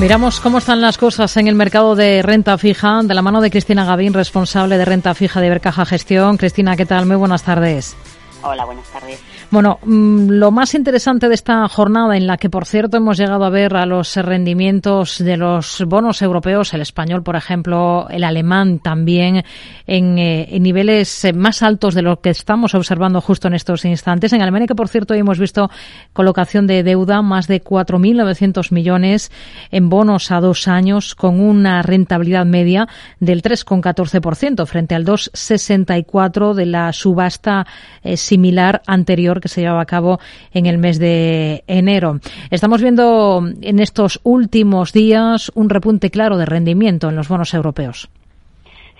Miramos cómo están las cosas en el mercado de renta fija, de la mano de Cristina Gavín, responsable de renta fija de Bercaja Gestión. Cristina, ¿qué tal? Muy buenas tardes. Hola, buenas tardes. Bueno, mm, lo más interesante de esta jornada, en la que, por cierto, hemos llegado a ver a los rendimientos de los bonos europeos, el español, por ejemplo, el alemán también, en, eh, niveles más altos de lo que estamos observando justo en estos instantes. En Alemania, que, por cierto, hoy hemos visto colocación de deuda, más de 4.900 millones en bonos a dos años, con una rentabilidad media del 3,14% frente al 2,64% de la subasta eh, similar anterior que se llevaba a cabo en el mes de enero. Estamos viendo en estos últimos días un repunte claro de rendimiento en los bonos europeos.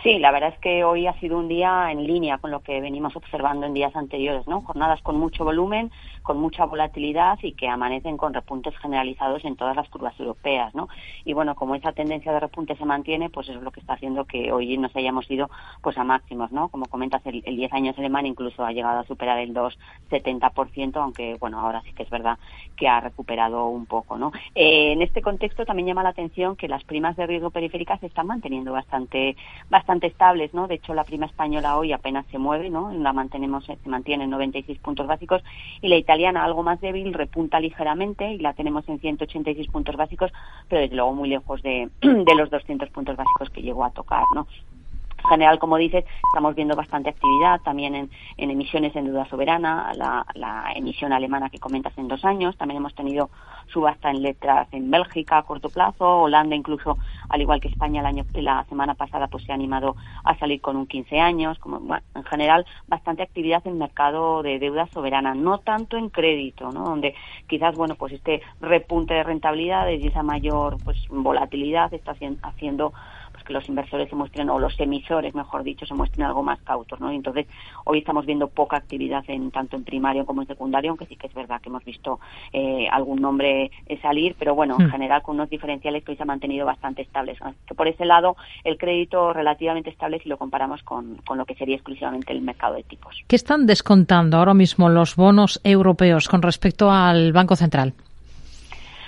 Sí, la verdad es que hoy ha sido un día en línea con lo que venimos observando en días anteriores, ¿no? Jornadas con mucho volumen, con mucha volatilidad y que amanecen con repuntes generalizados en todas las curvas europeas, ¿no? Y bueno, como esa tendencia de repunte se mantiene, pues eso es lo que está haciendo que hoy nos hayamos ido pues a máximos, ¿no? Como comentas, el, 10 años alemán incluso ha llegado a superar el 2,70%, aunque bueno, ahora sí que es verdad que ha recuperado un poco, ¿no? Eh, en este contexto también llama la atención que las primas de riesgo periféricas se están manteniendo bastante bastante estables, ¿no? De hecho, la prima española hoy apenas se mueve, ¿no? La mantenemos se mantiene en 96 puntos básicos y la italiana algo más débil repunta ligeramente y la tenemos en 186 puntos básicos, pero desde luego muy lejos de, los 200 puntos básicos que llegó a tocar, ¿no? En general, como dices, estamos viendo bastante actividad también en, emisiones en deuda soberana, la, emisión alemana que comentas en dos años. También hemos tenido subasta en letras en Bélgica a corto plazo, Holanda incluso, al igual que España el año, la semana pasada, pues se ha animado a salir con un 15 años. Como, en general, bastante actividad en el mercado de deuda soberana, no tanto en crédito, ¿no? Donde quizás, bueno, pues este repunte de rentabilidades y esa mayor pues volatilidad está haciendo que los inversores se muestren, o los emisores, mejor dicho, se muestren algo más cautos, ¿no? entonces, hoy estamos viendo poca actividad en tanto en primario como en secundario, aunque sí que es verdad que hemos visto eh, algún nombre eh, salir, pero bueno, en hmm. general con unos diferenciales que hoy se han mantenido bastante estables. Que por ese lado, el crédito relativamente estable si lo comparamos con, con lo que sería exclusivamente el mercado de tipos. ¿Qué están descontando ahora mismo los bonos europeos con respecto al Banco Central?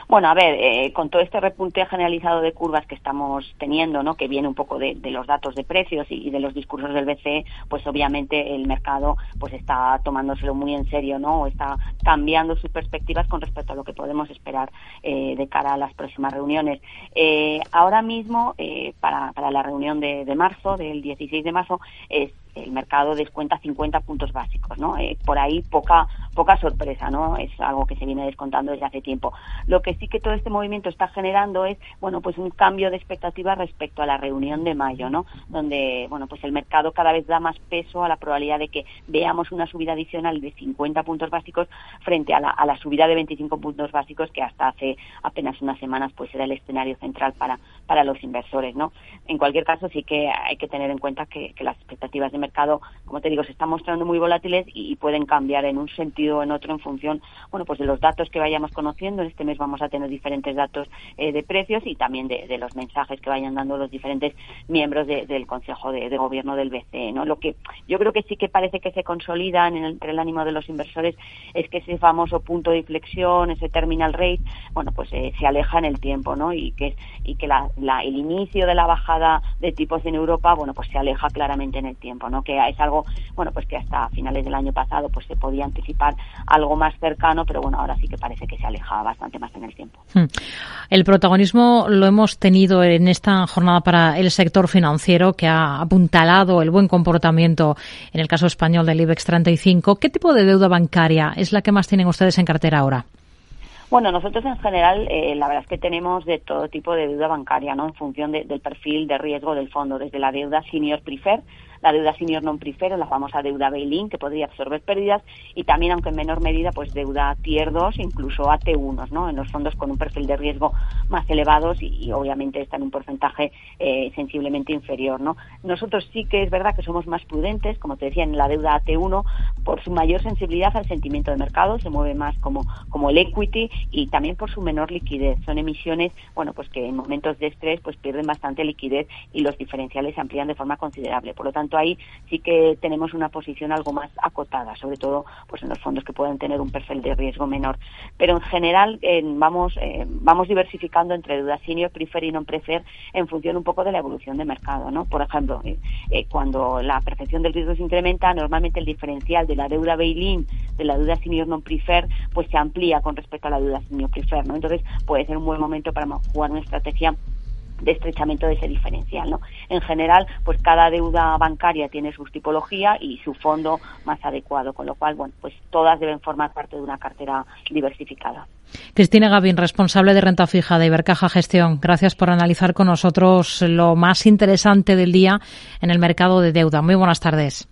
Bueno, a ver, eh, con todo este repunte generalizado de curvas que estamos teniendo, ¿no? que viene un poco de, los datos de precios y, de los discursos del BCE, pues obviamente el mercado pues está tomándoselo muy en serio, ¿no? O está cambiando sus perspectivas con respecto a lo que podemos esperar eh, de cara a las próximas reuniones. Eh, ahora mismo, para, para la reunión de, de marzo, del 16 de marzo, es el mercado descuenta 50 puntos básicos, ¿no? Eh, por ahí poca poca sorpresa, ¿no? Es algo que se viene descontando desde hace tiempo. Lo que sí que todo este movimiento está generando es, bueno, pues un cambio de expectativa respecto a la reunión de mayo, ¿no? Donde, bueno, pues el mercado cada vez da más peso a la probabilidad de que veamos una subida adicional de 50 puntos básicos frente a la, a la subida de 25 puntos básicos que hasta hace apenas unas semanas pues era el escenario central para, para los inversores, ¿no? En cualquier caso sí que hay que tener en cuenta que, que las expectativas de mercado, mercado como te digo, se están mostrando muy volátiles y, pueden cambiar en un sentido o en otro en función, bueno, pues de los datos que vayamos conociendo. En este mes vamos a tener diferentes datos eh, de precios y también de, los mensajes que vayan dando los diferentes miembros del Consejo de, Gobierno del BCE, ¿no? Lo que yo creo que sí que parece que se consolidan entre el ánimo de los inversores es que ese famoso punto de inflexión, ese terminal rate, bueno, pues eh, se aleja en el tiempo, ¿no? Y que y que el inicio de la bajada de tipos en Europa, bueno, pues se aleja claramente en el tiempo, ¿no? que es algo, bueno, pues que hasta finales del año pasado pues se podía anticipar algo más cercano, pero bueno, ahora sí que parece que se aleja bastante más en el tiempo. Hmm. El protagonismo lo hemos tenido en esta jornada para el sector financiero que ha apuntalado el buen comportamiento en el caso español del IBEX 35. ¿Qué tipo de deuda bancaria es la que más tienen ustedes en cartera ahora? Bueno, nosotros en general, eh, la verdad es que tenemos de todo tipo de deuda bancaria, ¿no? En función del perfil de riesgo del fondo, desde la deuda senior prefer la deuda senior non preferred, la famosa deuda bail-in, que podría absorber pérdidas, y también, aunque en menor medida, pues deuda tier 2, incluso AT1, ¿no? En los fondos con un perfil de riesgo más elevados y, obviamente está en un porcentaje eh, sensiblemente inferior, ¿no? Nosotros sí que es verdad que somos más prudentes, como te decía, en la deuda AT1, por su mayor sensibilidad al sentimiento de mercado, se mueve más como, como el equity y también por su menor liquidez. Son emisiones, bueno, pues que en momentos de estrés pues pierden bastante liquidez y los diferenciales se amplían de forma considerable. Por lo tanto, ahí sí que tenemos una posición algo más acotada, sobre todo pues en los fondos que pueden tener un perfil de riesgo menor. Pero en general vamos eh, vamos diversificando entre deuda senior, prefer y non prefer en función un poco de la evolución de mercado, ¿no? Por ejemplo, eh, eh, cuando la percepción del riesgo se incrementa, normalmente el diferencial de la deuda bail-in de la deuda senior non prefer pues se amplía con respecto a la deuda senior prefer, ¿no? Entonces puede ser un buen momento para jugar una estrategia de estrechamiento de ese diferencial. ¿no? En general, pues cada deuda bancaria tiene su tipología y su fondo más adecuado, con lo cual, bueno, pues todas deben formar parte de una cartera diversificada. Cristina Gavin, responsable de renta fija de Ibercaja Gestión. Gracias por analizar con nosotros lo más interesante del día en el mercado de deuda. Muy buenas tardes.